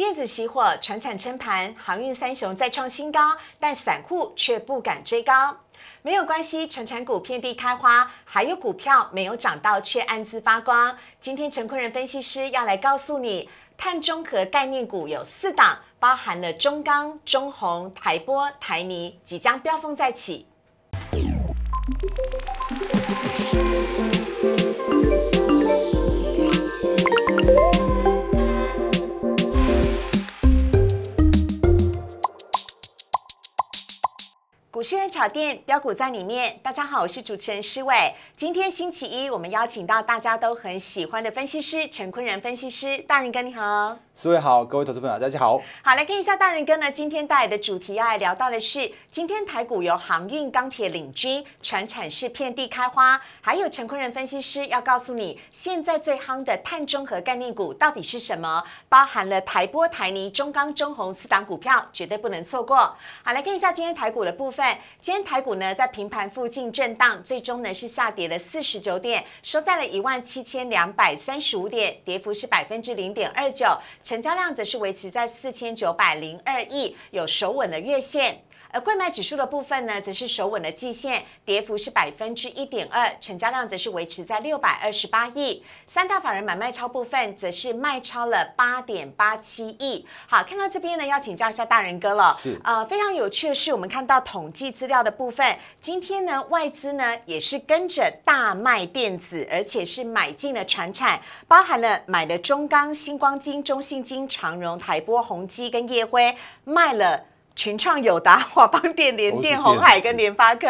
电子熄火，船产撑盘，航运三雄再创新高，但散户却不敢追高。没有关系，船产股遍地开花，还有股票没有涨到却暗自发光。今天陈坤仁分析师要来告诉你，碳中和概念股有四档，包含了中钢、中红、台玻、台泥，即将飙风再起。股市人炒店标股在里面，大家好，我是主持人施伟。今天星期一，我们邀请到大家都很喜欢的分析师陈坤仁分析师，大人哥你好。施伟好，各位投资朋友大家好。好，来看一下大人哥呢，今天带来的主题要来聊到的是，今天台股由航运、钢铁领军，船产是遍地开花，还有陈坤仁分析师要告诉你，现在最夯的碳中和概念股到底是什么？包含了台玻、台泥、中钢、中红四档股票，绝对不能错过。好，来看一下今天台股的部分，今天台股呢在平盘附近震荡，最终呢是下跌了四十九点，收在了一万七千两百三十五点，跌幅是百分之零点二九。成交量则是维持在四千九百零二亿，有守稳的月线。而贵买指数的部分呢，则是守稳的季线，跌幅是百分之一点二，成交量则是维持在六百二十八亿。三大法人买卖超部分，则是卖超了八点八七亿。好，看到这边呢，要请教一下大人哥了。是呃，非常有趣的是，我们看到统计资料的部分，今天呢，外资呢也是跟着大卖电子，而且是买进了船产，包含了买了中钢、星光金、中信金、长荣、台波、宏基跟业辉，卖了。群创、友达、华邦电、联电、红海跟联发科，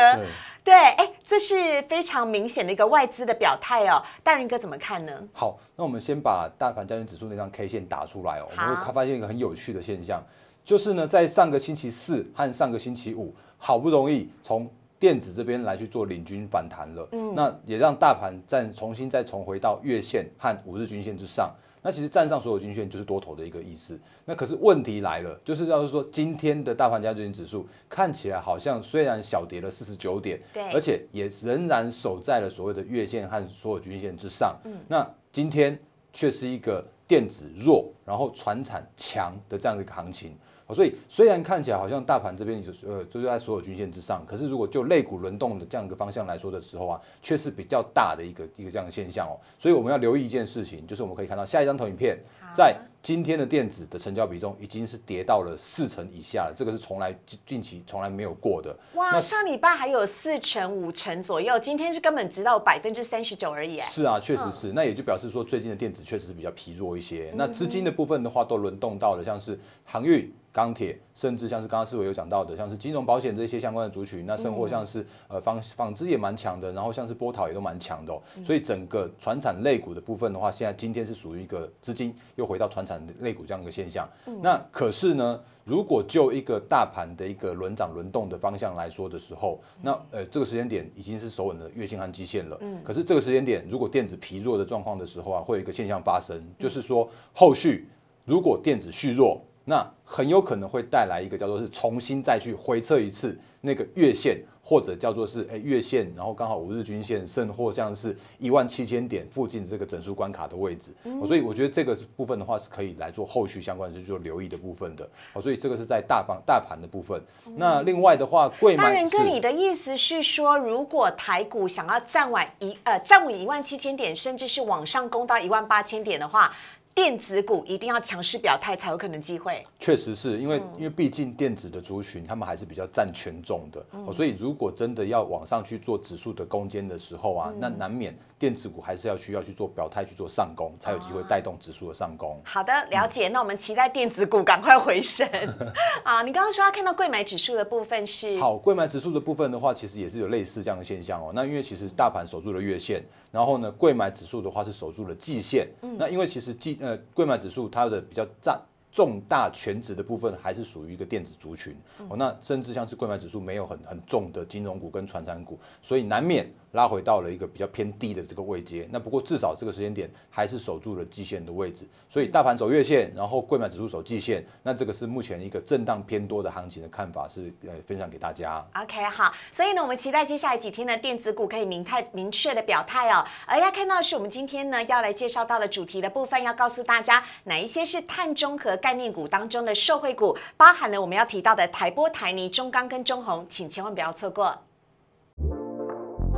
对，哎，这是非常明显的一个外资的表态哦。大人哥怎么看呢？好，那我们先把大盘交易指数那张 K 线打出来哦。我们会发现一个很有趣的现象，就是呢，在上个星期四和上个星期五，好不容易从电子这边来去做领军反弹了，嗯，那也让大盘再重新再重回到月线和五日均线之上。那其实站上所有均线就是多头的一个意思。那可是问题来了，就是要是说今天的大盘加权指数看起来好像虽然小跌了四十九点，对，而且也仍然守在了所谓的月线和所有均线之上。嗯，那今天却是一个电子弱，然后船产强的这样的一个行情。所以虽然看起来好像大盘这边就是呃就是在所有均线之上，可是如果就类股轮动的这样一个方向来说的时候啊，却是比较大的一个一个这样的现象哦。所以我们要留意一件事情，就是我们可以看到下一张投影片，在今天的电子的成交比重已经是跌到了四成以下了，这个是从来近近期从来没有过的。哇，那上礼拜还有四成五成左右，今天是根本只到百分之三十九而已。是啊，确实是。那也就表示说，最近的电子确实是比较疲弱一些。那资金的部分的话，都轮动到了像是航运。钢铁，甚至像是刚刚思维有讲到的，像是金融保险这些相关的族群，那甚或像是呃纺纺织也蛮强的，然后像是波涛也都蛮强的，所以整个船产类股的部分的话，现在今天是属于一个资金又回到船产类股这样一个现象。那可是呢，如果就一个大盘的一个轮涨轮动的方向来说的时候，那呃这个时间点已经是守稳的月线和基线了。嗯。可是这个时间点，如果电子疲弱的状况的时候啊，会有一个现象发生，就是说后续如果电子续弱。那很有可能会带来一个叫做是重新再去回测一次那个月线，或者叫做是诶月线，然后刚好五日均线，甚或像是一万七千点附近这个整数关卡的位置，所以我觉得这个部分的话是可以来做后续相关是做留意的部分的。哦，所以这个是在大方大盘的部分。那另外的话，贵买。大人哥，你的意思是说，如果台股想要站稳一呃站稳一万七千点，甚至是往上攻到一万八千点的话？电子股一定要强势表态才有可能机会。确实是因为，因为毕竟电子的族群，他们还是比较占权重的，所以如果真的要往上去做指数的攻坚的时候啊，那难免电子股还是要需要去做表态去做上攻，才有机会带动指数的上攻。好的，了解。那我们期待电子股赶快回升 啊！你刚刚说要看到贵买指数的部分是好，贵买指数的部分的话，其实也是有类似这样的现象哦。那因为其实大盘守住了月线，然后呢，贵买指数的话是守住了季线。那因为其实季呃，贵买指数它的比较占重大全值的部分，还是属于一个电子族群哦。那甚至像是贵买指数没有很很重的金融股跟传产股，所以难免拉回到了一个比较偏低的这个位阶。那不过至少这个时间点还是守住了季线的位置，所以大盘走月线，然后贵买指数守季线，那这个是目前一个震荡偏多的行情的看法，是呃分享给大家。OK，好，所以呢，我们期待接下来几天呢，电子股可以明态明确的表态哦。而要看到的是，我们今天呢要来介绍到的主题的部分，要告诉大家哪一些是碳中和概念股当中的受惠股，包含了我们要提到的台波、台泥、中钢跟中红，请千万不要错过。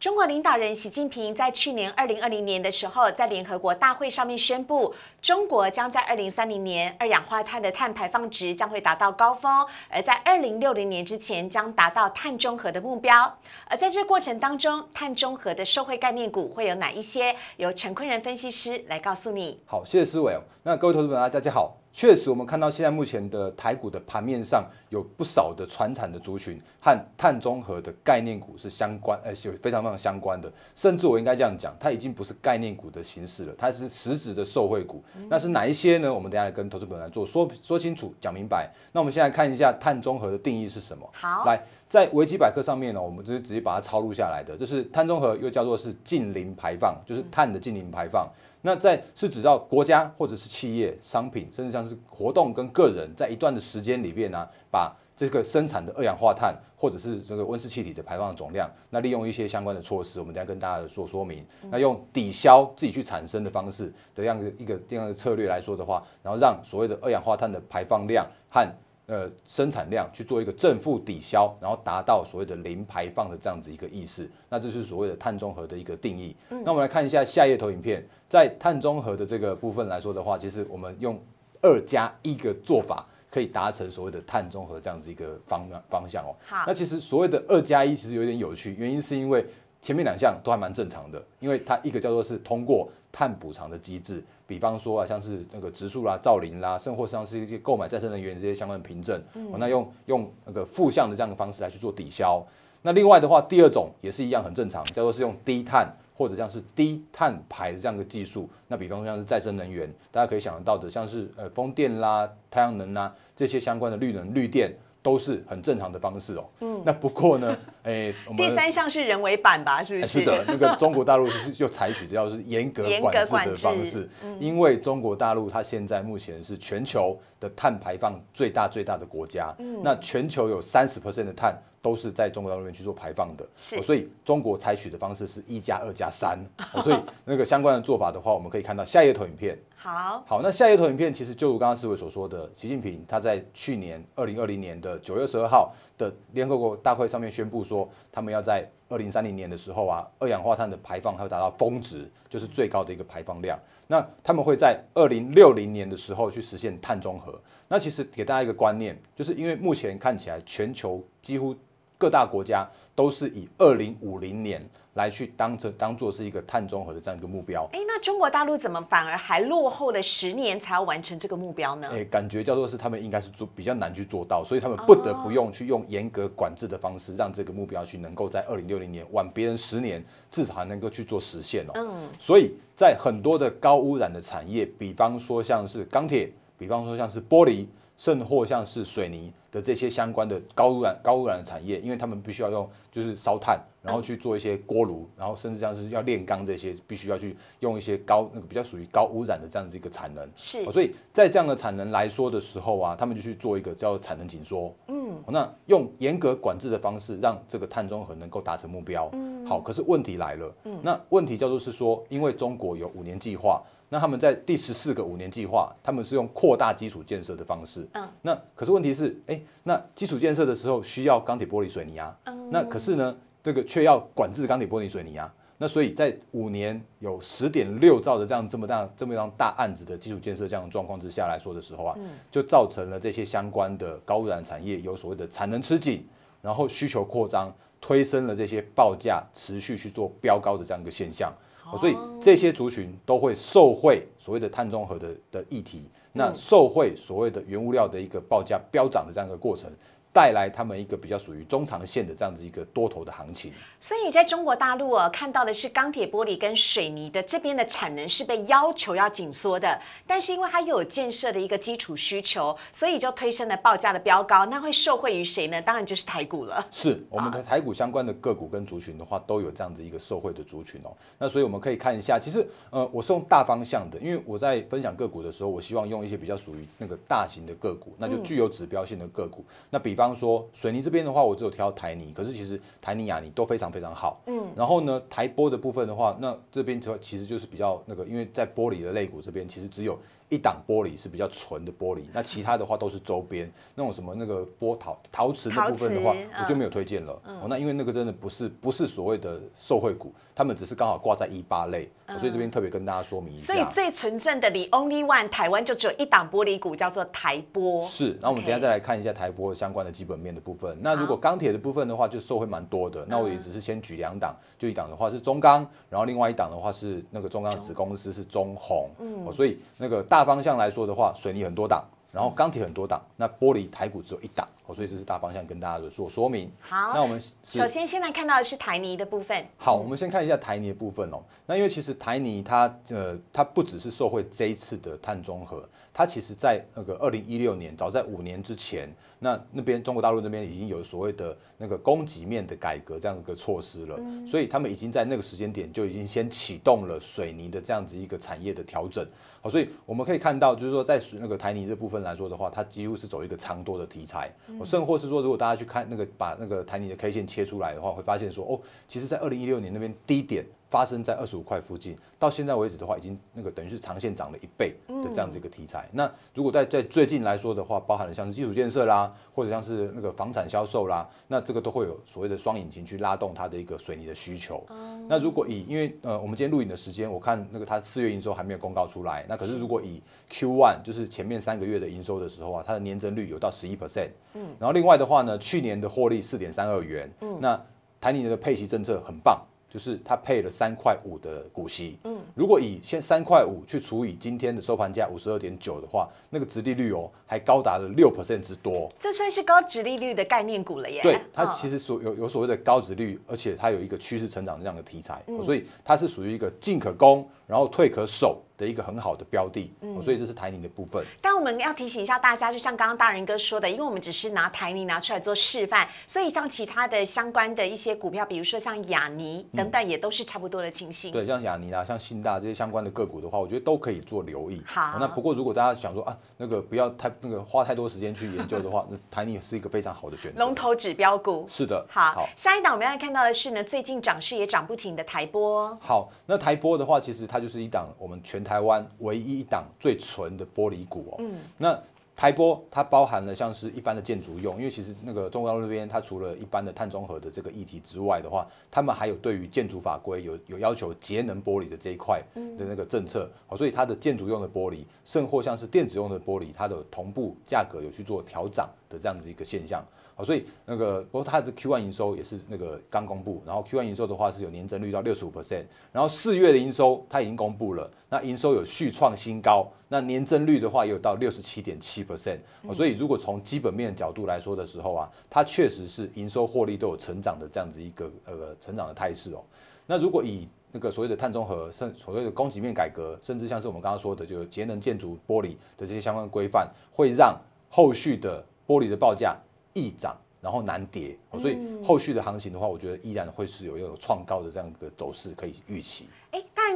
中国领导人习近平在去年二零二零年的时候，在联合国大会上面宣布，中国将在二零三零年二氧化碳的碳排放值将会达到高峰，而在二零六零年之前将达到碳中和的目标。而在这过程当中，碳中和的受惠概念股会有哪一些？由陈坤仁分析师来告诉你。好，谢谢思伟。那各位投资者大家好。确实，我们看到现在目前的台股的盘面上有不少的传产的族群和碳中和的概念股是相关，呃，有非常非常相关的。甚至我应该这样讲，它已经不是概念股的形式了，它是实质的受惠股。那是哪一些呢？我们等下来跟投资者来做说说清楚、讲明白。那我们现在看一下碳中和的定义是什么？好，来，在维基百科上面呢，我们就是直接把它抄录下来的，就是碳中和又叫做是近零排放，就是碳的近零排放。那在是指到国家或者是企业、商品，甚至像是活动跟个人，在一段的时间里边呢、把这个生产的二氧化碳或者是这个温室气体的排放总量，那利用一些相关的措施，我们等下跟大家做说明。那用抵消自己去产生的方式的这样的一个这样的策略来说的话，然后让所谓的二氧化碳的排放量和呃，生产量去做一个正负抵消，然后达到所谓的零排放的这样子一个意识，那这是所谓的碳中和的一个定义。那我们来看一下下一页投影片，在碳中和的这个部分来说的话，其实我们用二加一个做法，可以达成所谓的碳中和这样子一个方方向哦。好那其实所谓的二加一其实有点有趣，原因是因为前面两项都还蛮正常的，因为它一个叫做是通过碳补偿的机制，比方说啊，像是那个植树啦、造林啦，甚或像是一些购买再生能源这些相关的凭证，哦那用用那个负向的这样的方式来去做抵消。那另外的话，第二种也是一样很正常，叫做是用低碳或者像是低碳排的这样的技术。那比方说像是再生能源，大家可以想得到的，像是呃风电啦、太阳能啦这些相关的绿能、绿电。都是很正常的方式哦。嗯，那不过呢，哎，第三项是人为版吧？是不是？哎是的，那个中国大陆是就采取的要是严格管制的方式，因为中国大陆它现在目前是全球的碳排放最大最大的国家，那全球有三十 percent 的碳都是在中国大陆那边去做排放的，是哦所以中国采取的方式是一加二加三，哦所以那个相关的做法的话，我们可以看到下一页投影片。好，好，那下一页投影片其实就如刚刚思伟所说的，习近平他在去年二零二零年的九月十二号的联合国大会上面宣布说，他们要在二零三零年的时候啊，二氧化碳的排放还会达到峰值，就是最高的一个排放量。那他们会在二零六零年的时候去实现碳中和。那其实给大家一个观念，就是因为目前看起来全球几乎各大国家都是以二零五零年来去当成当做是一个碳中和的这样一个目标。哎，那中国大陆怎么反而还落后了十年才要完成这个目标呢？诶、感觉叫做是他们应该是做比较难去做到，所以他们不得不用去用严格管制的方式，让这个目标去能够在二零六零年晚别人十年，至少还能够去做实现哦。嗯，所以在很多的高污染的产业，比方说像是钢铁，比方说像是玻璃，甚或像是水泥的这些相关的高污染高污染的产业，因为他们必须要用就是烧炭，然后去做一些锅炉，然后甚至像是要炼钢这些，必须要去用一些高那个比较属于高污染的这样子一个产能。是哦所以在这样的产能来说的时候啊，他们就去做一个叫做产能紧缩。嗯，那用严格管制的方式，让这个碳中和能够达成目标。嗯，好，可是问题来了。嗯，那问题叫做是说，因为中国有五年计划，那他们在第十四个五年计划，他们是用扩大基础建设的方式。嗯，那可是问题是，哎、那基础建设的时候需要钢铁、玻璃、水泥啊。嗯那可是呢，这个却要管制钢铁、玻璃、水泥啊。那所以在五年有十点六兆的这样这么大这么样大案子的基础建设这样的状况之下来说的时候啊，就造成了这些相关的高污染产业有所谓的产能吃紧，然后需求扩张，推升了这些报价持续去做飙高的这样一个现象。哦所以这些族群都会受惠所谓的碳中和的的议题，那受惠所谓的原物料的一个报价飙涨的这样一个过程，带来他们一个比较属于中长线的这样子一个多头的行情。所以在中国大陆啊，看到的是钢铁、玻璃跟水泥的这边的产能是被要求要紧缩的，但是因为它又有建设的一个基础需求，所以就推升了报价的飙高。那会受惠于谁呢？当然就是台股了。是我们的台股相关的个股跟族群的话，都有这样子一个受惠的族群哦。那所以我们可以看一下，其实呃，我是用大方向的，因为我在分享个股的时候，我希望用一些比较属于那个大型的个股，那就具有指标性的个股。那比方说水泥这边的话，我只有挑台泥，可是其实台泥、亚泥都非常非常好。嗯。然后呢，台玻的部分的话，那这边就其实就是比较那个，因为在玻璃的肋骨这边，其实只有一档玻璃是比较纯的玻璃，那其他的话都是周边那种什么那个玻陶陶瓷那部分的话，我就没有推荐了。哦，那因为那个真的不是不是所谓的受惠股，他们只是刚好挂在一八类，所以这边特别跟大家说明一下。所以最纯正的，你 only one 台湾就只有一档玻璃股，叫做台玻。是，那我们等下再来看一下台玻相关的基本面的部分。那如果钢铁的部分的话，就受惠蛮多的。那我也只是先举两档，就一档的话是中钢，然后另外一档的话是那个中钢子公司是中红。嗯，所以那个大大方向来说的话，水泥很多档。然后钢铁很多档，那玻璃台股只有一档，哦，所以这是大方向跟大家做说明。好，那我们首先现在看到的是台泥的部分。好，我们先看一下台泥的部分哦。那因为其实台泥它呃它不只是受惠这一次的碳中和，它其实在那个二零一六年，早在五年之前，那那边中国大陆那边已经有所谓的那个供给面的改革这样一个措施了，所以他们已经在那个时间点就已经先启动了水泥的这样子一个产业的调整。好，所以我们可以看到，就是说在那个台泥这部分来说的话，它几乎是走一个长多的题材。甚或是说，如果大家去看那个把那个台泥的 K 线切出来的话，会发现说，哦，其实在二零一六年那边低点。发生在二十五块附近，到现在为止的话，已经那个等于是长线涨了一倍的这样子一个题材。那如果在在最近来说的话，包含了像是基础建设啦，或者像是那个房产销售啦，那这个都会有所谓的双引擎去拉动它的一个水泥的需求。那如果以因为呃我们今天录影的时间，我看那个它四月营收还没有公告出来。那可是如果以 Q one 就是前面三个月的营收的时候啊，它的年增率有到十一 percent。嗯。然后另外的话呢，去年的获利四点三二元。嗯。那台泥的配息政策很棒。就是它配了三块五的股息，嗯，如果以现三块五去除以今天的收盘价五十二点九的话，那个殖利率哦，还高达了六 percent 之多。这算是高殖利率的概念股了耶。对，它其实所有有所谓的高殖率，而且它有一个趋势成长这样的题材，所以它是属于一个进可攻，然后退可守。的一个很好的标的，所以这是台泥的部分。但我们要提醒一下大家，就像刚刚大人哥说的，因为我们只是拿台泥拿出来做示范，所以像其他的相关的一些股票，比如说像雅尼等等，也都是差不多的情形。对，像雅尼啊，像信大这些相关的个股的话，我觉得都可以做留意。好，那不过如果大家想说啊，那个不要太那个花太多时间去研究的话，那台泥是一个非常好的选择。龙头指标股是的。好，下一档我们要看到的是呢，最近涨势也涨不停的台波。好，那台波的话，其实它就是一档我们全台湾唯一。一档最纯的玻璃股哦，嗯，那台玻它包含了像是一般的建筑用，因为其实那个中国大陆那边它除了一般的碳中和的这个议题之外的话，他们还有对于建筑法规有有要求节能玻璃的这一块的那个政策，好，所以它的建筑用的玻璃，甚或像是电子用的玻璃，它的同步价格有去做调涨的这样子一个现象。好，所以那个不过它的 Q1 营收也是那个刚公布，然后 Q1 营收的话是有年增率到六十五 percent，然后四月的营收它已经公布了，那营收有续创新高，那年增率的话也有到六十七点七 percent，所以如果从基本面角度来说的时候啊，它确实是营收获利都有成长的这样子一个呃成长的态势哦。那如果以那个所谓的碳中和，甚所谓的供给面改革，甚至像是我们刚刚说的，就节能建筑玻璃的这些相关规范，会让后续的玻璃的报价。易涨，然后难跌，所以后续的行情的话，我觉得依然会是有一个创高的这样一个走势可以预期。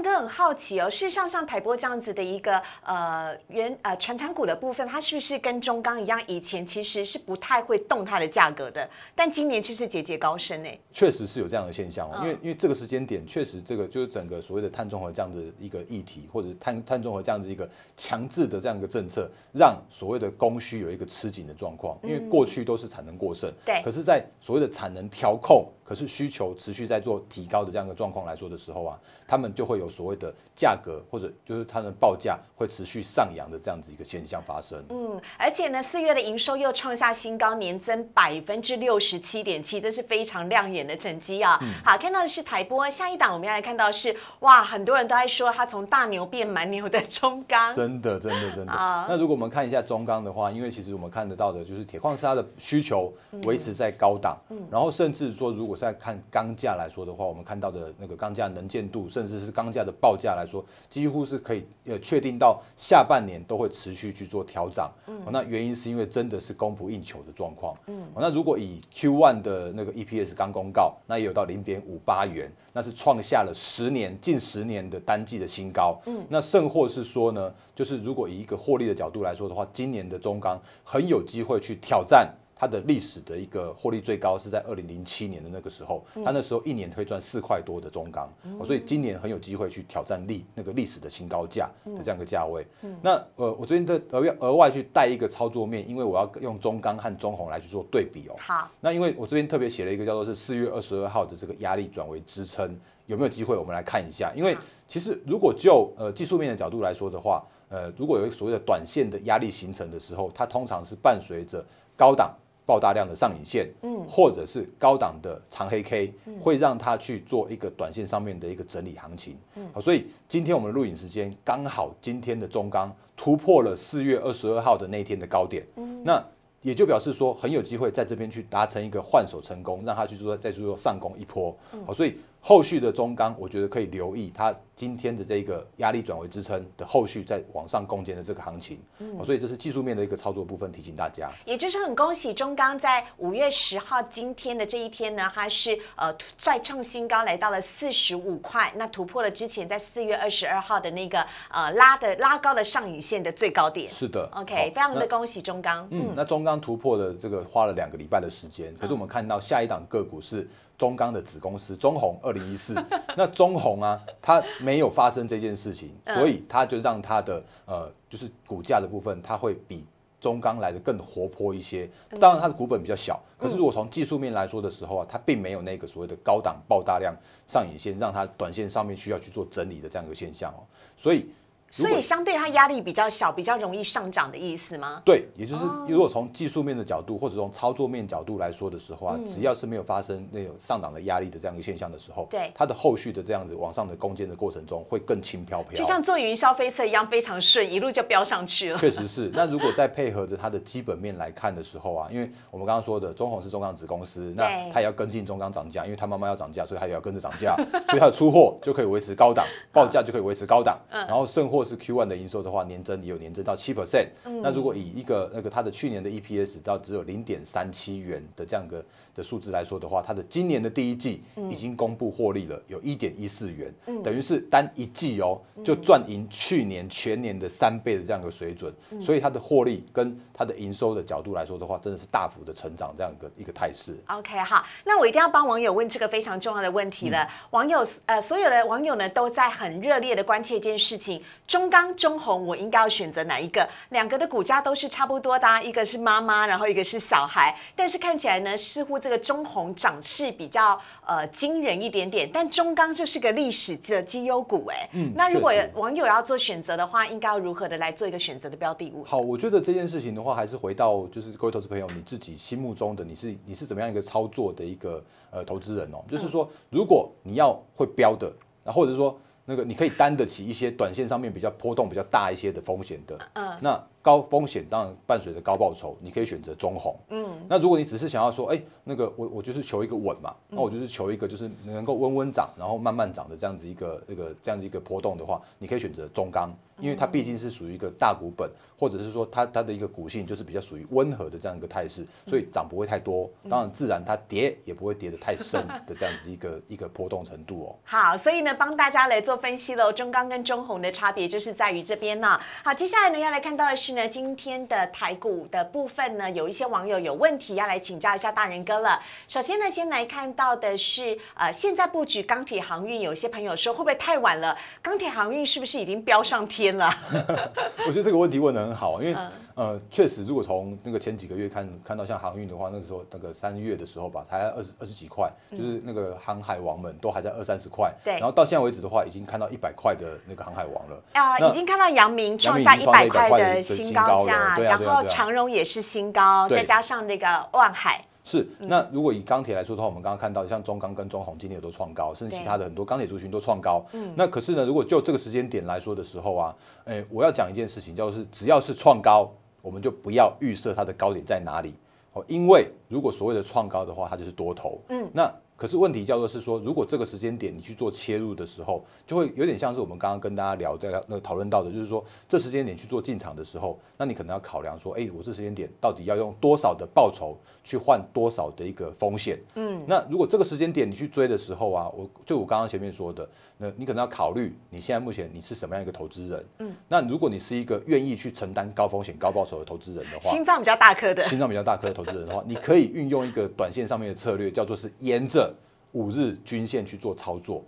哥很好奇哦，事实上像台波这样子的一个呃原呃传产股的部分，它是不是跟中钢一样，以前其实是不太会动它的价格的，但今年却是节节高升呢？确实是有这样的现象哦，因为因为这个时间点，确实这个就是整个所谓的碳中和这样子一个议题，或者碳碳中和这样子一个强制的这样一个政策，让所谓的供需有一个吃紧的状况，因为过去都是产能过剩，对，可是，在所谓的产能调控，可是需求持续在做提高的这样一个状况来说的时候啊，他们就会有所谓的价格或者就是它的报价会持续上扬的这样子一个现象发生。嗯，而且呢，四月的营收又创下新高，年增百分之六十七点七，这是非常亮眼的成绩啊。好，看到的是台波，下一档我们要来看到是哇，很多人都在说它从大牛变蛮牛的中钢，真的真的真的。那如果我们看一下中钢的话，因为其实我们看得到的就是铁矿砂的需求维持在高档，然后甚至说如果在看钢价来说的话，我们看到的那个钢价能见度，甚至是钢价的报价来说，几乎是可以呃确定到下半年都会持续去做调涨。那原因是因为真的是供不应求的状况。嗯，那如果以 Q1 的那个 EPS 刚公告，那也有到零点五八元，那是创下了十年近十年的单季的新高。嗯，那甚或是说呢，就是如果以一个获利的角度来说的话，今年的中钢很有机会去挑战。它的历史的一个获利最高是在二零零七年的那个时候，它那时候一年可以赚四块多的中钢，所以今年很有机会去挑战历那个历史的新高价的这样一个价位。那呃，我这边的额额外去带一个操作面，因为我要用中钢和中红来去做对比哦。好，那因为我这边特别写了一个叫做是四月二十二号的这个压力转为支撑，有没有机会？我们来看一下。因为其实如果就呃技术面的角度来说的话，呃，如果有一所谓的短线的压力形成的时候，它通常是伴随着高档。爆大量的上影线，嗯，或者是高档的长黑 K，会让它去做一个短线上面的一个整理行情，嗯，好，所以今天我们的录影时间刚好今天的中钢突破了四月二十二号的那一天的高点，嗯，那也就表示说很有机会在这边去达成一个换手成功，让它去做再去做上攻一波，好，所以。后续的中钢，我觉得可以留意它今天的这个压力转为支撑的后续在往上攻坚的这个行情，嗯，所以这是技术面的一个操作部分，提醒大家。也就是很恭喜中钢在五月十号今天的这一天呢，它是呃再创新高，来到了四十五块，那突破了之前在四月二十二号的那个呃拉的拉高的上影线的最高点。是的，OK，非常的恭喜中钢。嗯，那中钢突破的这个花了两个礼拜的时间，可是我们看到下一档个股是。中钢的子公司中红二零一四，那中红啊，它没有发生这件事情，所以它就让它的呃，就是股价的部分，它会比中钢来的更活泼一些。当然，它的股本比较小，可是如果从技术面来说的时候啊，它并没有那个所谓的高档爆大量上影线，让它短线上面需要去做整理的这样一个现象哦，所以。所以相对它压力比较小，比较容易上涨的意思吗？对，也就是如果从技术面的角度或者从操作面角度来说的时候啊，只要是没有发生那种上涨的压力的这样一个现象的时候，对它的后续的这样子往上的攻坚的过程中会更轻飘飘，就像坐云霄飞车一样非常顺，一路就飙上去了。确实是。那如果再配合着它的基本面来看的时候啊，因为我们刚刚说的中红是中钢子公司，那它也要跟进中钢涨价，因为它慢慢要涨价，所以它也要跟着涨价，所以它的出货就可以维持高档，报价就可以维持高档，然后剩货是 Q one 的营收。的话，年增也有年增到七 percent。那如果以一个那个它的去年的 EPS 到只有零点三七元的这样个的数字来说的话，它的今年的第一季已经公布获利了，有一点一四元，等于是单一季哦就赚赢去年全年的三倍的这样一个水准。所以它的获利跟它的营收的角度来说的话，真的是大幅的成长这样一个一个态势。OK，好，那我一定要帮网友问这个非常重要的问题了。网友呃，所有的网友呢都在很热烈的关切一件事情：中钢、中红。我应该要选择哪一个？两个的股价都是差不多的，一个是妈妈，然后一个是小孩。但是看起来呢，似乎这个中红涨势比较呃惊人一点点。但中钢就是个历史的绩优股，哎，嗯，那如果网友要做选择的话，应该要如何的来做一个选择的标的物？好，我觉得这件事情的话，还是回到就是各位投资朋友，你自己心目中的你是你是怎么样一个操作的一个呃投资人哦？就是说，如果你要会标的，那或者是说。那个你可以担得起一些短线上面比较波动比较大一些的风险的，嗯，那高风险当然伴随着高报酬，你可以选择中红，嗯，那如果你只是想要说，哎，那个我我就是求一个稳嘛，那我就是求一个就是能够温温涨，然后慢慢涨的这样子一个那个这样子一个波动的话，你可以选择中钢。因为它毕竟是属于一个大股本，或者是说它它的一个股性就是比较属于温和的这样一个态势，所以涨不会太多，当然自然它跌也不会跌得太深的这样子一个 一个波动程度哦。好，所以呢帮大家来做分析喽，中钢跟中红的差别就是在于这边呢。好，接下来呢要来看到的是呢今天的台股的部分呢，有一些网友有问题要来请教一下大人哥了。首先呢先来看到的是呃现在布局钢铁航运，有些朋友说会不会太晚了？钢铁航运是不是已经飙上天？了？我觉得这个问题问的很好，因为呃，确实，如果从那个前几个月看看到像航运的话，那个时候那个三月的时候吧，才二十二十几块，就是那个航海王们都还在二三十块，对。然后到现在为止的话，已经看到一百块的那个航海王了。啊、那已经看到阳明创下一百明已经创下100块的新新高高价，然后长荣也是新高，再加上那个万海，是，那如果以钢铁来说的话，我们刚刚看到像中钢跟中红今天也都创高，甚至其他的很多钢铁族群都创高。嗯，那可是呢，如果就这个时间点来说的时候啊，哎，我要讲一件事情，就是只要是创高，我们就不要预设它的高点在哪里哦，因为如果所谓的创高的话，它就是多头。嗯，那可是问题叫做是说，如果这个时间点你去做切入的时候，就会有点像是我们刚刚跟大家聊的那个讨论到的，就是说这时间点去做进场的时候，那你可能要考量说，哎，我这时间点到底要用多少的报酬去换多少的一个风险？嗯，那如果这个时间点你去追的时候啊，我就我刚刚前面说的，那你可能要考虑你现在目前你是什么样一个投资人？嗯，那如果你是一个愿意去承担高风险高报酬的投资人的话，心脏比较大颗的，心脏比较大颗的投资人的话，你可以运用一个短线上面的策略，叫做是沿着五日均线去做操作。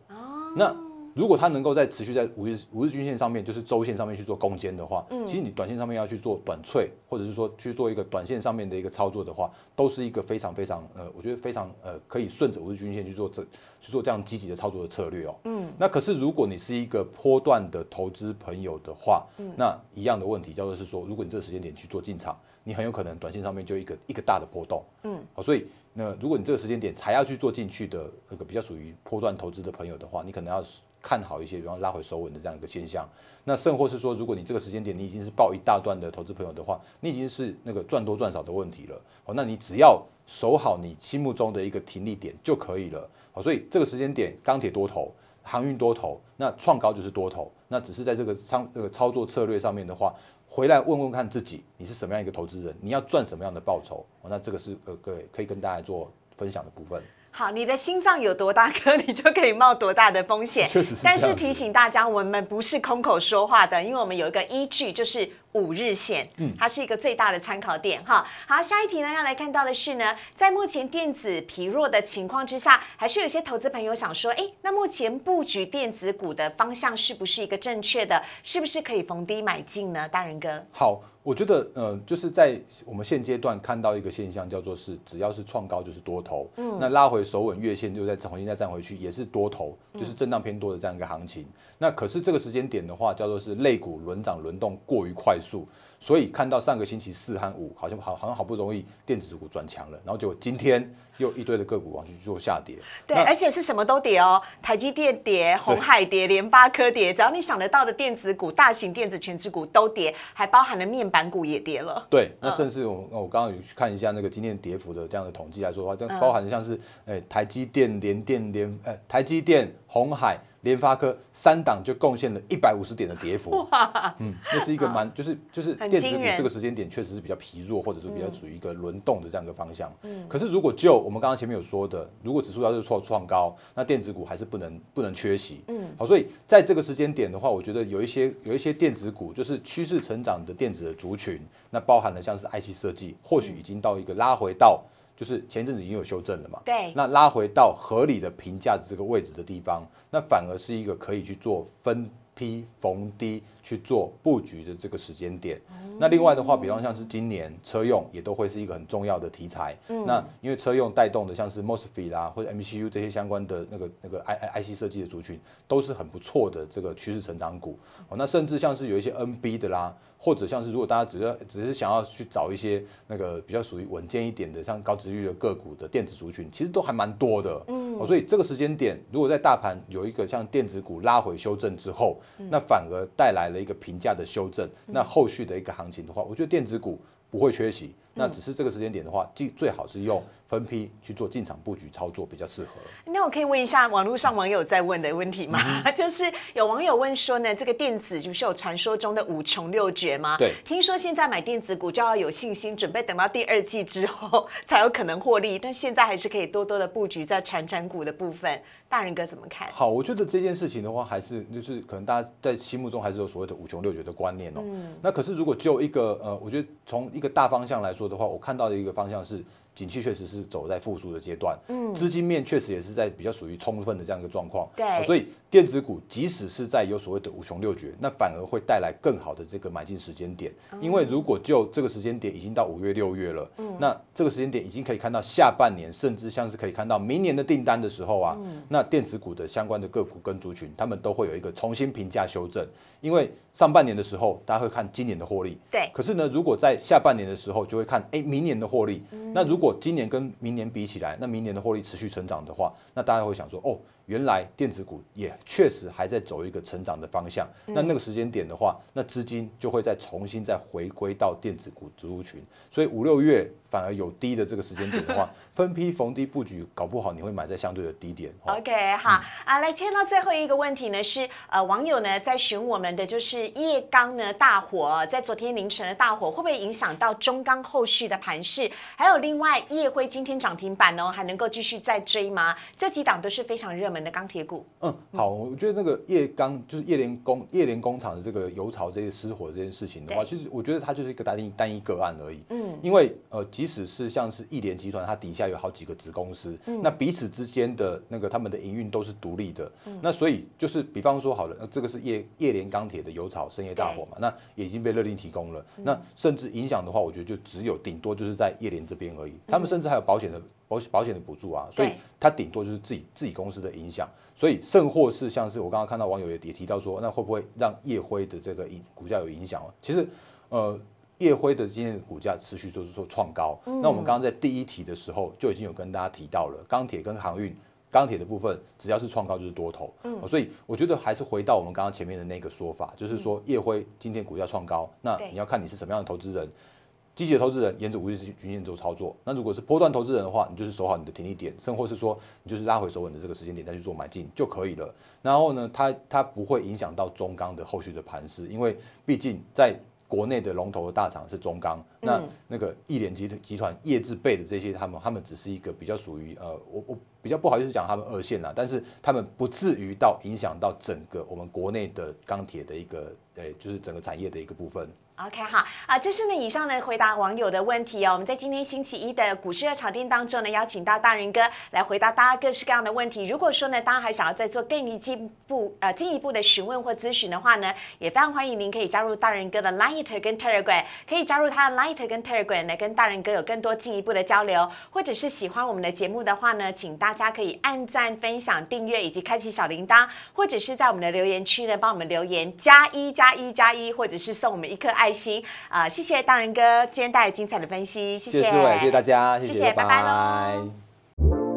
那如果它能够在持续在五日五日均线上面，就是周线上面去做攻坚的话，其实你短线上面要去做短脆，或者是说去做一个短线上面的一个操作的话，都是一个非常非常呃，我觉得非常呃，可以顺着五日均线去做这去做这样积极的操作的策略哦。嗯。那可是如果你是一个波段的投资朋友的话，那一样的问题叫做是说，如果你这个时间点去做进场，你很有可能短线上面就一个一个大的波动。嗯。好，所以那如果你这个时间点才要去做进去的那个比较属于波段投资的朋友的话，你可能要看好一些，然后拉回手稳的这样一个现象。那甚或是说，如果你这个时间点你已经是报一大段的投资朋友的话，你已经是那个赚多赚少的问题了。哦，那你只要守好你心目中的一个停利点就可以了。好，所以这个时间点钢铁多头。航运多头，那创高就是多头，那只是在这个操这个操作策略上面的话，回来问问看自己，你是什么样一个投资人，你要赚什么样的报酬？那这个是呃各位可以跟大家做分享的部分。好，你的心脏有多大颗，你就可以冒多大的风险。确实是但是提醒大家，我们不是空口说话的，因为我们有一个依据，就是五日线，嗯，它是一个最大的参考点哈。好，下一题呢要来看到的是呢，在目前电子疲弱的情况之下，还是有些投资朋友想说，哎，那目前布局电子股的方向是不是一个正确的？是不是可以逢低买进呢？大人哥，好，我觉得呃，就是在我们现阶段看到一个现象，叫做是只要是创高就是多头，嗯，那拉回首稳月线又再重新再站回去，也是多头，就是震荡偏多的这样一个行情。那可是这个时间点的话，叫做是类股轮涨轮动过于快速，所以看到上个星期四和五好像好好像好不容易电子股转强了，然后结果今天又一堆的个股往去做下跌，对，而且是什么都跌哦，台积电跌，红海跌，联发科跌，只要你想得到的电子股、大型电子全指股都跌，还包含了面板股也跌了。对，那甚至我我刚刚有去看一下那个今天跌幅的这样的统计来说的话，就包含像是诶、台积电、联电、联哎台积电、红海、联发科三档就贡献了一百五十点的跌幅。嗯，这是一个蛮就是就是电子股这个时间点确实是比较疲弱，或者是比较处于一个轮动的这样一个方向。嗯，可是如果就我们刚刚前面有说的，如果指数要是创创高，那电子股还是不能不能缺席。嗯，好，所以在这个时间点的话，我觉得有一些有一些电子股就是趋势成长的电子的族群，那包含了像是 IC 设计，或许已经到一个拉回到。就是前一阵子已经有修正了嘛，对。那拉回到合理的评价的这个位置的地方，那反而是一个可以去做分批逢低去做布局的这个时间点。那另外的话，比方像是今年车用也都会是一个很重要的题材。那因为车用带动的像是 MOSFET 啦或者 MCU 这些相关的那个那个 I I IC 设计的族群，都是很不错的这个趋势成长股。哦，那甚至像是有一些 NB 的啦，或者像是如果大家只要只是想要去找一些那个比较属于稳健一点的，像高值率的个股的电子族群，其实都还蛮多的。嗯，哦，所以这个时间点，如果在大盘有一个像电子股拉回修正之后，那反而带来了一个评价的修正，那后续的一个行情的话，我觉得电子股不会缺席。那只是这个时间点的话，最最好是用分批去做进场布局操作比较适合。那我可以问一下网络上网友在问的问题吗？嗯 就是有网友问说呢，这个电子就是有传说中的五穷六绝吗？对听说现在买电子股就要有信心，准备等到第二季之后才有可能获利，但现在还是可以多多的布局在产产股的部分。大人哥怎么看？好，我觉得这件事情的话，还是就是可能大家在心目中还是有所谓的五穷六绝的观念哦。嗯那可是如果就一个呃，我觉得从一个大方向来说的话，我看到的一个方向是景气确实是走在复苏的阶段，嗯，资金面确实也是在比较属于充分的这样一个状况，对，所以电子股即使是在有所谓的五穷六绝，那反而会带来更好的这个买进时间点，因为如果就这个时间点已经到五月六月了，嗯，那这个时间点已经可以看到下半年，甚至像是可以看到明年的订单的时候啊，那电子股的相关的个股跟族群，他们都会有一个重新评价修正，因为上半年的时候大家会看今年的获利，对，可是呢，如果在下半年的时候就会看，哎，明年的获利，那如果如果今年跟明年比起来，那明年的获利持续成长的话，那大家会想说，哦。原来电子股也确实还在走一个成长的方向，那那个时间点的话，那资金就会再重新再回归到电子股族群，所以五六月反而有低的这个时间点的话，分批逢低布局，搞不好你会买在相对的低点。OK，好啊，来听到最后一个问题呢，是呃网友呢在询我们的就是叶钢呢大火，在昨天凌晨的大火会不会影响到中钢后续的盘势？还有另外叶辉今天涨停板哦，还能够继续再追吗？这几档都是非常热。门的钢铁股，嗯，好，我觉得那个叶钢就是叶联工叶联工厂的这个油槽这些失火这件事情的话，其实我觉得它就是一个单一单一个案而已，嗯，因为呃，即使是像是亿联集团，它底下有好几个子公司，那彼此之间的那个他们的营运都是独立的，那所以就是比方说好了，这个是叶叶联钢铁的油槽深夜大火嘛，那也已经被勒令提供了，那甚至影响的话，我觉得就只有顶多就是在叶联这边而已，他们甚至还有保险的。保保险的补助啊，所以它顶多就是自己自己公司的影响，所以甚或是像是我刚刚看到网友也也提到说，那会不会让叶辉的这个影股价有影响其实，呃，叶辉的今天的股价持续就是说创高，那我们刚刚在第一题的时候就已经有跟大家提到了，钢铁跟航运，钢铁的部分只要是创高就是多头，嗯，所以我觉得还是回到我们刚刚前面的那个说法，就是说叶辉今天股价创高，那你要看你是什么样的投资人。积极的投资人沿着五日均线做操作，那如果是波段投资人的话，你就是守好你的停利点，甚或是说你就是拉回手稳的这个时间点再去做买进就可以了。然后呢，它它不会影响到中钢的后续的盘势，因为毕竟在国内的龙头的大厂是中钢，那那个亿联集集团业智备的这些，他们他们只是一个比较属于呃，我我比较不好意思讲他们二线啦，但是他们不至于到影响到整个我们国内的钢铁的一个呃，就是整个产业的一个部分。OK，好啊，这是呢以上呢回答网友的问题哦。我们在今天星期一的股市热炒店当中呢，邀请到大人哥来回答大家各式各样的问题。如果说呢，大家还想要再做更一进一步呃进一步的询问或咨询的话呢，也非常欢迎您可以加入大人哥的 Light 跟 Telegram，可以加入他的 Light 跟 Telegram 来跟大人哥有更多进一步的交流。或者是喜欢我们的节目的话呢，请大家可以按赞、分享、订阅以及开启小铃铛，或者是在我们的留言区呢帮我们留言加一加一加一，或者是送我们一颗爱。爱心啊！谢谢大仁哥今天带来精彩的分析，谢谢思维，谢谢大家，谢谢，拜拜喽。